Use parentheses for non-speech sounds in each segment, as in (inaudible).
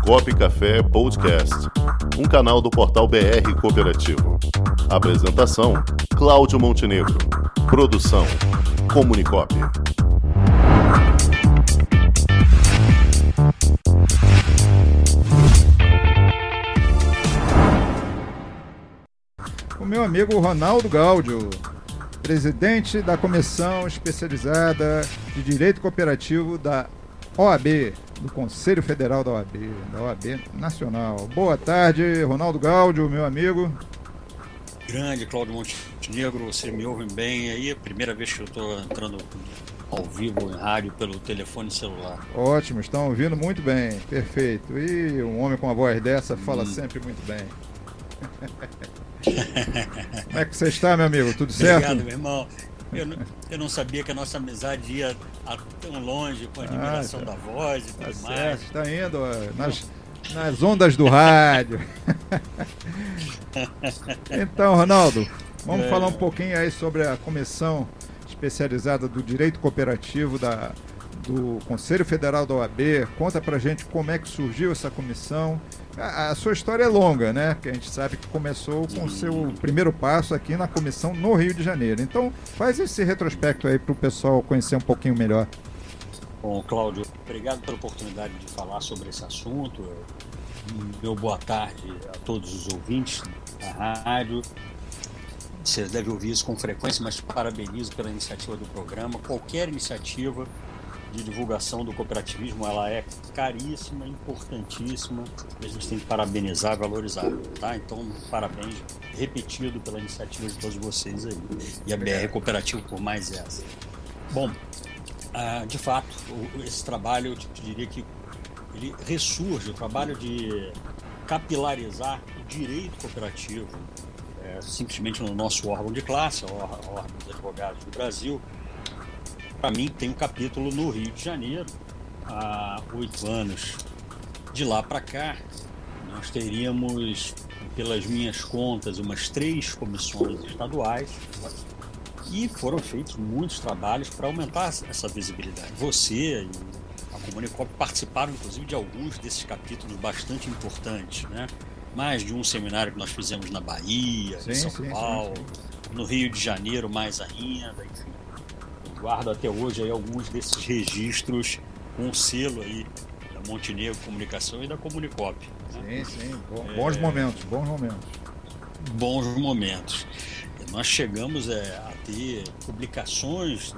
Comunicop Café Podcast, um canal do portal BR Cooperativo. Apresentação: Cláudio Montenegro. Produção: Comunicop. O meu amigo Ronaldo Gáudio, presidente da Comissão Especializada de Direito Cooperativo da OAB, do Conselho Federal da OAB, da OAB Nacional. Boa tarde, Ronaldo Gáudio, meu amigo. Grande Cláudio Montenegro, você me ouve bem aí? Primeira vez que eu estou entrando ao vivo em rádio pelo telefone celular. Ótimo, estão ouvindo muito bem, perfeito. E um homem com uma voz dessa fala hum. sempre muito bem. (laughs) Como é que você está, meu amigo? Tudo certo? Obrigado, meu irmão. Eu não, eu não sabia que a nossa amizade ia tão longe com a admiração ah, tá. da voz e tudo tá mais. Certo, está indo nas, nas ondas do rádio. (laughs) então, Ronaldo, vamos é. falar um pouquinho aí sobre a comissão especializada do direito cooperativo da, do Conselho Federal da OAB. Conta pra gente como é que surgiu essa comissão. A, a sua história é longa, né? Porque a gente sabe que começou com o seu primeiro passo aqui na comissão no Rio de Janeiro. Então, faz esse retrospecto aí para o pessoal conhecer um pouquinho melhor. Bom, Cláudio, obrigado pela oportunidade de falar sobre esse assunto. Meu boa tarde a todos os ouvintes da rádio. Você deve ouvir isso com frequência, mas parabenizo pela iniciativa do programa. Qualquer iniciativa de divulgação do cooperativismo, ela é caríssima, importantíssima, a gente tem que parabenizar, valorizar, tá? Então, parabéns repetido pela iniciativa de todos vocês aí. E a BR Cooperativo por mais essa. Bom, ah, de fato, esse trabalho, eu te diria que ele ressurge, o trabalho de capilarizar o direito cooperativo, é, simplesmente no nosso órgão de classe, a Ordem dos Advogados do Brasil, para mim, tem um capítulo no Rio de Janeiro, há oito anos. De lá para cá, nós teríamos, pelas minhas contas, umas três comissões estaduais e foram feitos muitos trabalhos para aumentar essa visibilidade. Você e a Comunicop participaram, inclusive, de alguns desses capítulos bastante importantes, né? Mais de um seminário que nós fizemos na Bahia, sim, em São sim, Paulo, sim, no Rio de Janeiro mais ainda, enfim guardo até hoje aí alguns desses registros com o selo aí da Montenegro Comunicação e da Comunicop. Né? Sim, sim. Bons é... momentos, bons momentos. Bons momentos. Nós chegamos é, a ter publicações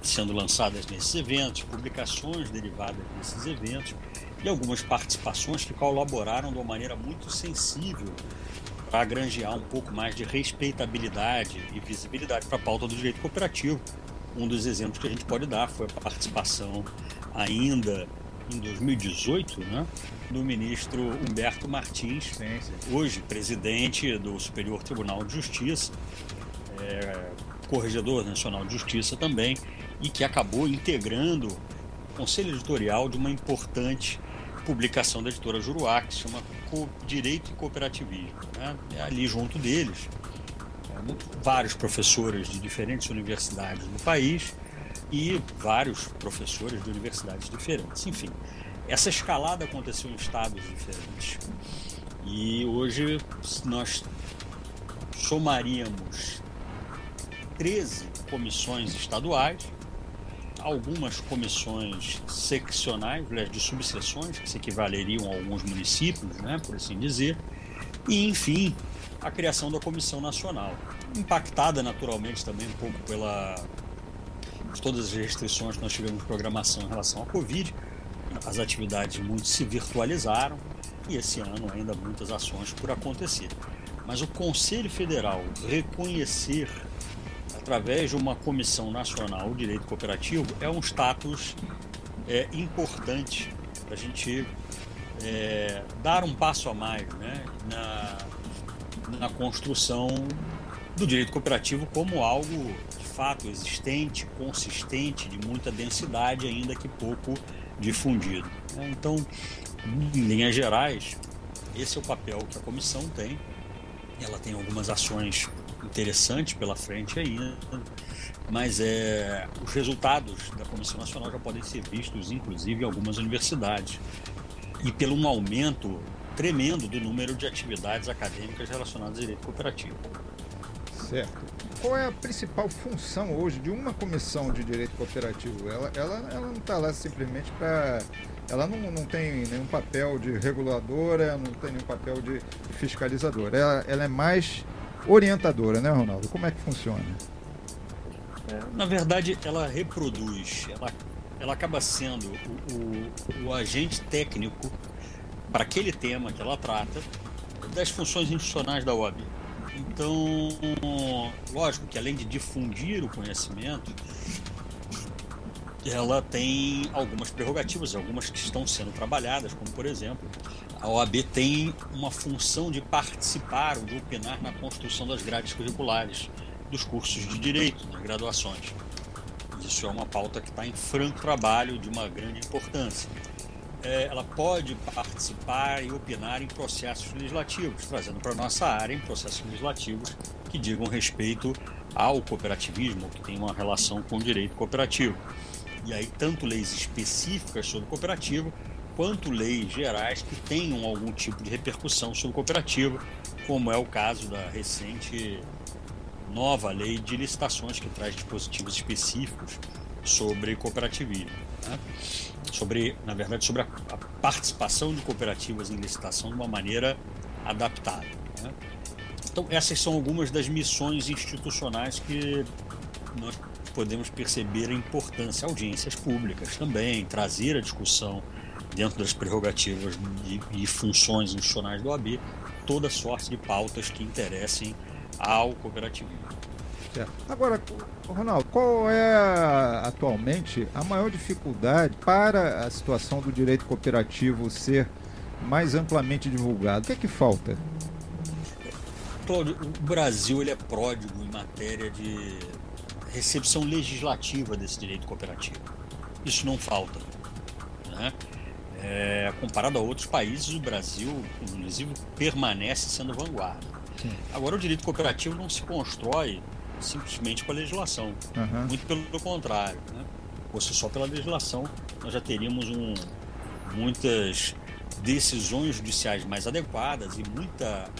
sendo lançadas nesses eventos, publicações derivadas desses eventos e algumas participações que colaboraram de uma maneira muito sensível para granjear um pouco mais de respeitabilidade e visibilidade para a pauta do direito cooperativo, um dos exemplos que a gente pode dar foi a participação ainda em 2018, né, do ministro Humberto Martins, sim, sim. hoje presidente do Superior Tribunal de Justiça, é, corregedor nacional de Justiça também, e que acabou integrando o conselho editorial de uma importante publicação da editora Juruá, que se chama Direito e Cooperativismo. Né? É ali junto deles vários professores de diferentes universidades do país e vários professores de universidades diferentes. Enfim, essa escalada aconteceu em estados diferentes. E hoje nós somaríamos 13 comissões estaduais, algumas comissões seccionais, de subseções, que se equivaleriam a alguns municípios, né, por assim dizer, e, enfim, a criação da Comissão Nacional. Impactada naturalmente também um pouco pela todas as restrições que nós tivemos de programação em relação à Covid. As atividades muito se virtualizaram e esse ano ainda muitas ações por acontecer. Mas o Conselho Federal reconhecer através de uma comissão nacional o direito cooperativo é um status é, importante para a gente é, dar um passo a mais né, na, na construção do direito cooperativo como algo de fato existente, consistente, de muita densidade, ainda que pouco difundido. Né? Então, em linhas gerais, esse é o papel que a comissão tem. Ela tem algumas ações interessantes pela frente ainda, mas é, os resultados da Comissão Nacional já podem ser vistos, inclusive, em algumas universidades. E pelo um aumento tremendo do número de atividades acadêmicas relacionadas ao direito cooperativo. Certo. Qual é a principal função hoje de uma comissão de direito cooperativo? Ela, ela, ela não está lá simplesmente para. Ela não, não tem nenhum papel de reguladora, não tem nenhum papel de fiscalizadora. Ela, ela é mais orientadora, né, Ronaldo? Como é que funciona? É, na verdade, ela reproduz, ela, ela acaba sendo o, o, o agente técnico para aquele tema que ela trata das funções institucionais da OAB. Então, lógico que além de difundir o conhecimento, ela tem algumas prerrogativas, algumas que estão sendo trabalhadas, como por exemplo, a OAB tem uma função de participar ou de opinar na construção das grades curriculares dos cursos de direito, das graduações. Isso é uma pauta que está em franco trabalho de uma grande importância é, ela pode participar e opinar em processos legislativos, trazendo para nossa área em processos legislativos que digam respeito ao cooperativismo, que tem uma relação com o direito cooperativo. E aí, tanto leis específicas sobre cooperativo, quanto leis gerais que tenham algum tipo de repercussão sobre cooperativa, como é o caso da recente nova lei de licitações que traz dispositivos específicos sobre cooperativismo. Né? sobre, na verdade, sobre a, a, participação de cooperativas em licitação de uma maneira adaptada. Né? Então, essas são algumas das missões institucionais que nós podemos perceber a importância. Audiências públicas também, trazer a discussão dentro das prerrogativas e, funções institucionais do AB toda sorte de pautas que interessem ao cooperativismo. Certo. Agora, Ronaldo, qual é atualmente a maior dificuldade para a situação do direito cooperativo ser mais amplamente divulgado? O que é que falta? Cláudio, o Brasil ele é pródigo em matéria de recepção legislativa desse direito cooperativo. Isso não falta. Né? É, comparado a outros países, o Brasil, inclusive, permanece sendo vanguarda. Sim. Agora, o direito cooperativo não se constrói simplesmente com a legislação. Uhum. Muito pelo contrário. Né? Fosse só pela legislação, nós já teríamos um, muitas decisões judiciais mais adequadas e muita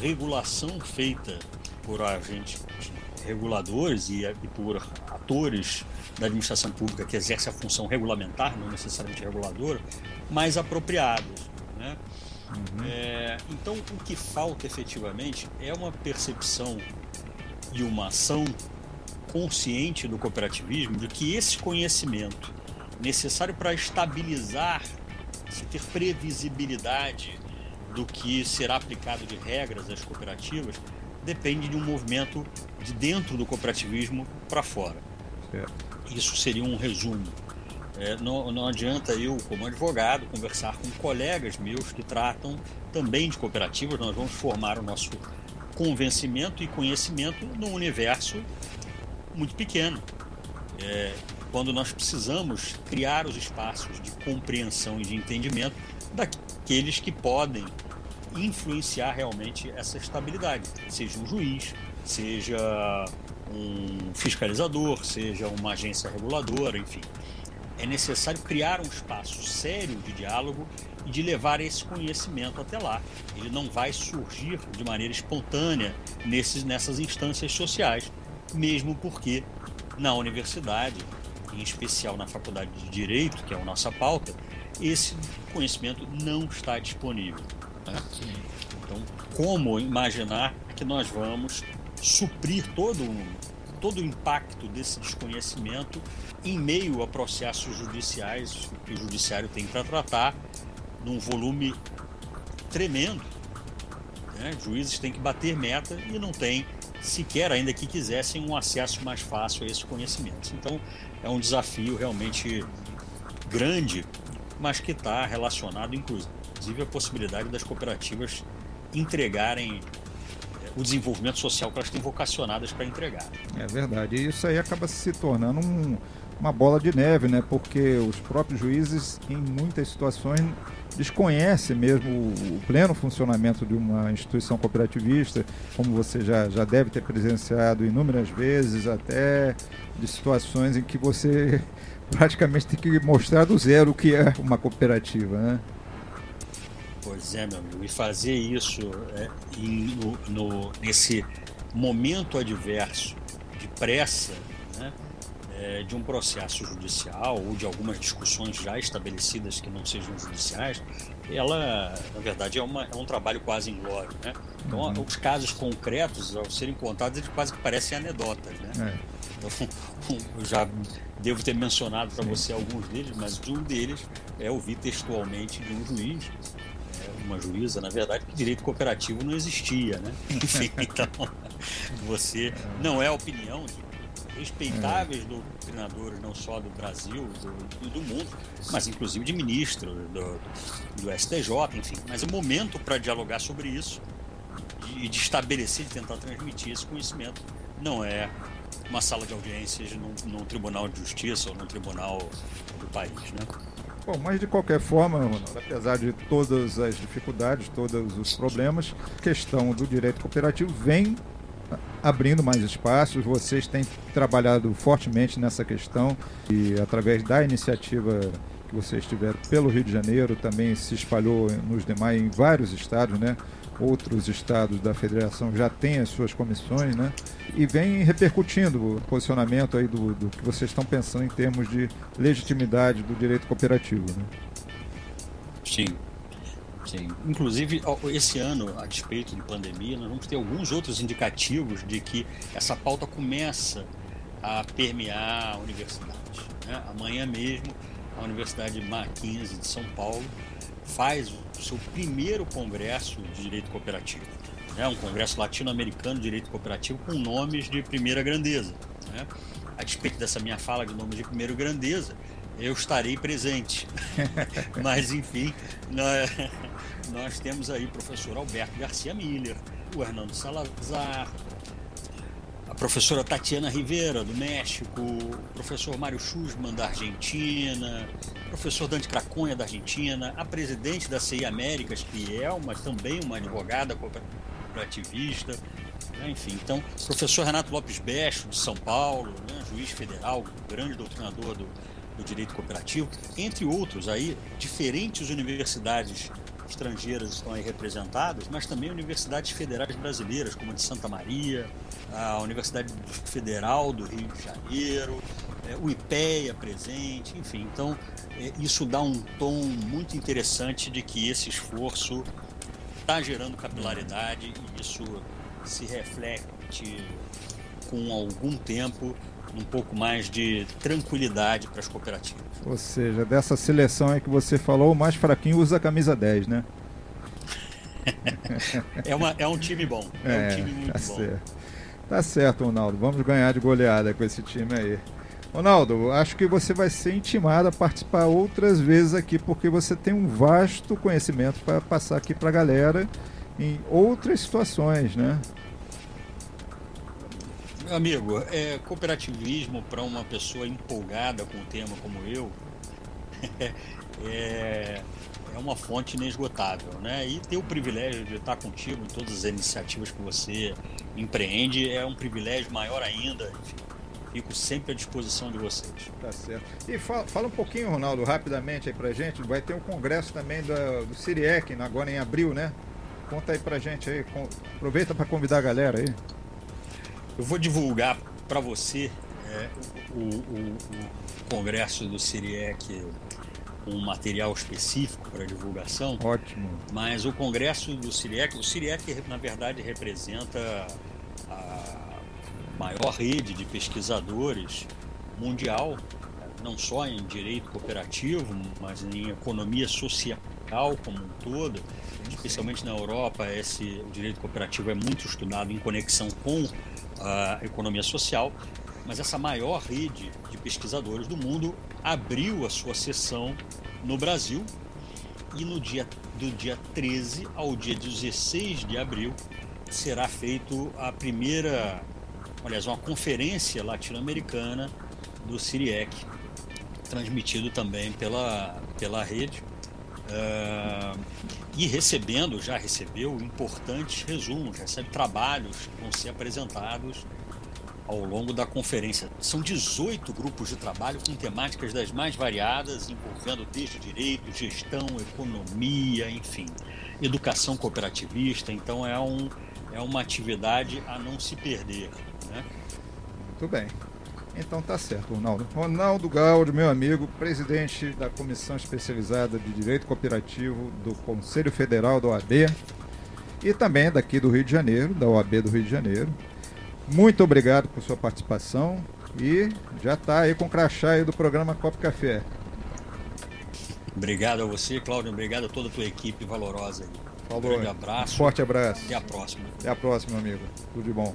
regulação feita por agentes reguladores e, e por atores da administração pública que exerce a função regulamentar, não necessariamente reguladora, mais apropriados. Né? Uhum. É, então, o que falta efetivamente é uma percepção e uma ação consciente do cooperativismo de que esse conhecimento necessário para estabilizar, se ter previsibilidade do que será aplicado de regras às cooperativas, depende de um movimento de dentro do cooperativismo para fora. Isso seria um resumo. É, não, não adianta eu, como advogado, conversar com colegas meus que tratam também de cooperativas, nós vamos formar o nosso convencimento e conhecimento num universo muito pequeno. É, quando nós precisamos criar os espaços de compreensão e de entendimento daqueles que podem influenciar realmente essa estabilidade, seja um juiz, seja um fiscalizador, seja uma agência reguladora, enfim. É necessário criar um espaço sério de diálogo e de levar esse conhecimento até lá. Ele não vai surgir de maneira espontânea nesses, nessas instâncias sociais, mesmo porque na universidade, em especial na Faculdade de Direito, que é a nossa pauta, esse conhecimento não está disponível. Né? Então, como imaginar que nós vamos suprir todo um, todo o impacto desse desconhecimento em meio a processos judiciais que o judiciário tem para tratar num volume tremendo. Né? Juízes têm que bater meta e não tem sequer, ainda que quisessem, um acesso mais fácil a esses conhecimentos. Então, é um desafio realmente grande, mas que está relacionado, inclusive, à possibilidade das cooperativas entregarem o desenvolvimento social que elas têm vocacionadas para entregar. É verdade. E isso aí acaba se tornando um, uma bola de neve, né? Porque os próprios juízes, em muitas situações, desconhece mesmo o, pleno funcionamento de uma instituição cooperativista, como você já, já deve ter presenciado inúmeras vezes, até de situações em que você (laughs) praticamente tem que mostrar do zero o que é uma cooperativa, né? Pois é, meu amigo, e fazer isso é, em, no, no, nesse momento adverso de pressa, né, é, de um processo judicial ou de algumas discussões já estabelecidas que não sejam judiciais, ela, na verdade, é, uma, é um trabalho quase inglório. Né? Então, uhum. os casos concretos, ao serem contados, eles quase que parecem anedotas. Né? É. Então, eu (laughs) já devo ter mencionado para você alguns deles, mas um deles é ouvir textualmente de um juiz, uma juíza, na verdade, que direito cooperativo não existia. Né? Enfim, (laughs) então, você não é a opinião de respeitáveis é. doutrinadores, não só do Brasil, do, do mundo, mas inclusive de ministros do, do STJ, enfim. Mas é momento para dialogar sobre isso e de estabelecer, de tentar transmitir esse conhecimento. Não é uma sala de audiências num, num tribunal de justiça ou num tribunal do país, né? Bom, mas de qualquer forma, Ronaldo, apesar de todas as dificuldades, todos os problemas, a questão do direito cooperativo vem abrindo mais espaços. Vocês têm trabalhado fortemente nessa questão e através da iniciativa que vocês tiveram pelo Rio de Janeiro, também se espalhou nos demais, em vários estados, né? Outros estados da federação já têm as suas comissões, né? E vem repercutindo o posicionamento aí do, do que vocês estão pensando em termos de legitimidade do direito cooperativo, né? Sim, Sim. Inclusive, esse ano, a despeito de pandemia, nós vamos ter alguns outros indicativos de que essa pauta começa a permear a universidade. Né? Amanhã mesmo, a Universidade Mackenzie de São Paulo faz o seu primeiro congresso de direito cooperativo. Né? Um congresso latino-americano de direito cooperativo com nomes de primeira grandeza. Né? A despeito dessa minha fala de nomes de primeira grandeza, eu estarei presente. (laughs) Mas, enfim, nós, nós, temos aí o professor Alberto Garcia Miller, o Hernando Salazar, a professora Tatiana Rivera, do México, o professor Mário Schussmann, da Argentina, professor Dante Craconha, da Argentina, a presidente da CI Américas, que é uma, também uma advogada cooperativista, né? enfim. Então, professor Renato Lopes Becho, de São Paulo, né? juiz federal, grande doutrinador do, do direito cooperativo, entre outros aí, diferentes universidades estrangeiras estão aí representadas, mas também universidades federais brasileiras, como a de Santa Maria, a Universidade Federal do Rio de Janeiro, é, o IPEA presente, enfim. Então, é, isso dá um tom muito interessante de que esse esforço está gerando capilaridade e isso se reflete com algum tempo um pouco mais de tranquilidade para as cooperativas. Ou seja, dessa seleção aí que você falou, o mais fraquinho usa a camisa 10, né? (laughs) é, uma, é um time bom. É, é um time muito tá bom. Certo. Tá certo, Ronaldo. Vamos ganhar de goleada com esse time aí. Ronaldo, acho que você vai ser intimado a participar outras vezes aqui, porque você tem um vasto conhecimento para passar aqui para a galera em outras situações, né? Amigo, é, cooperativismo para uma pessoa empolgada com o tema como eu (laughs) é, é uma fonte inesgotável, né? E ter o privilégio de estar contigo em todas as iniciativas que você empreende é um privilégio maior ainda. Fico sempre à disposição de vocês. Tá certo. E fala, fala um pouquinho, Ronaldo, rapidamente aí pra gente. Vai ter um congresso também do, do Siriec, agora em abril, né? Conta aí pra gente aí. Aproveita para convidar a galera aí. Eu vou divulgar para você é, o, o, o, congresso do Siriec, um material específico para divulgação. Ótimo. Mas o congresso do Siriec, o Siriec na verdade representa a maior rede de pesquisadores mundial, não só em direito cooperativo, mas em economia social como um todo, especialmente na Europa, esse o direito cooperativo é muito estudado em conexão com a economia social, mas essa maior rede de pesquisadores do mundo abriu a sua sessão no Brasil e no dia do dia 13 ao dia 16 de abril será feito a primeira, aliás, uma conferência latino-americana do Siriec, transmitido também pela, pela rede. Uh, e recebendo, já recebeu importantes resumos, recebe trabalhos que vão ser apresentados ao longo da conferência. São 18 grupos de trabalho com temáticas das mais variadas, envolvendo desde direito, gestão, economia, enfim, educação cooperativista. Então é, um, é uma atividade a não se perder. Né? Muito bem. Então tá certo, Ronaldo. Ronaldo Gaudio, meu amigo, presidente da Comissão Especializada de Direito Cooperativo do Conselho Federal da OAB e também daqui do Rio de Janeiro, da OAB do Rio de Janeiro. Muito obrigado por sua participação e já está aí com o crachá aí do programa Copo Café. Obrigado a você, Cláudio. Obrigado a toda a tua equipe valorosa. Aí. Falou. Um grande abraço. Um forte abraço. Até a próxima. Até a próxima, amigo. Tudo de bom.